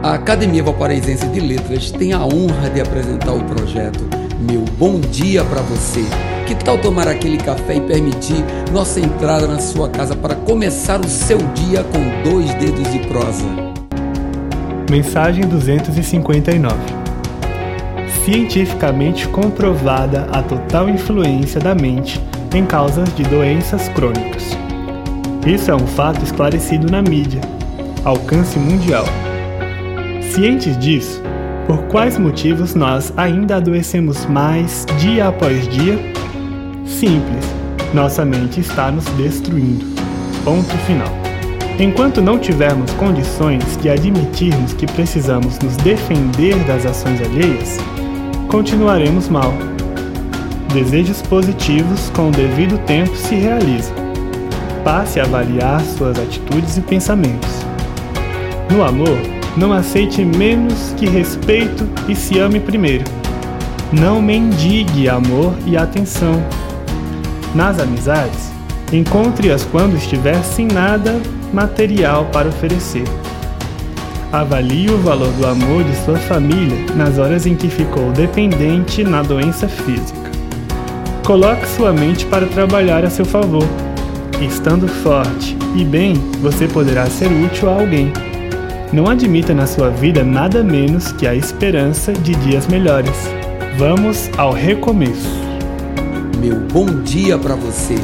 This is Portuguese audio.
A Academia Valparaísense de Letras tem a honra de apresentar o projeto Meu Bom Dia para Você. Que tal tomar aquele café e permitir nossa entrada na sua casa para começar o seu dia com dois dedos de prosa? Mensagem 259 Cientificamente comprovada a total influência da mente em causas de doenças crônicas. Isso é um fato esclarecido na mídia, alcance mundial. Cientes disso, por quais motivos nós ainda adoecemos mais dia após dia? Simples, nossa mente está nos destruindo. Ponto final. Enquanto não tivermos condições de admitirmos que precisamos nos defender das ações alheias, continuaremos mal. Desejos positivos com o devido tempo se realizam. Passe a avaliar suas atitudes e pensamentos. No amor, não aceite menos que respeito e se ame primeiro. Não mendigue amor e atenção. Nas amizades, encontre-as quando estiver sem nada material para oferecer. Avalie o valor do amor de sua família nas horas em que ficou dependente na doença física. Coloque sua mente para trabalhar a seu favor. Estando forte e bem, você poderá ser útil a alguém. Não admita na sua vida nada menos que a esperança de dias melhores. Vamos ao recomeço. Meu bom dia para você.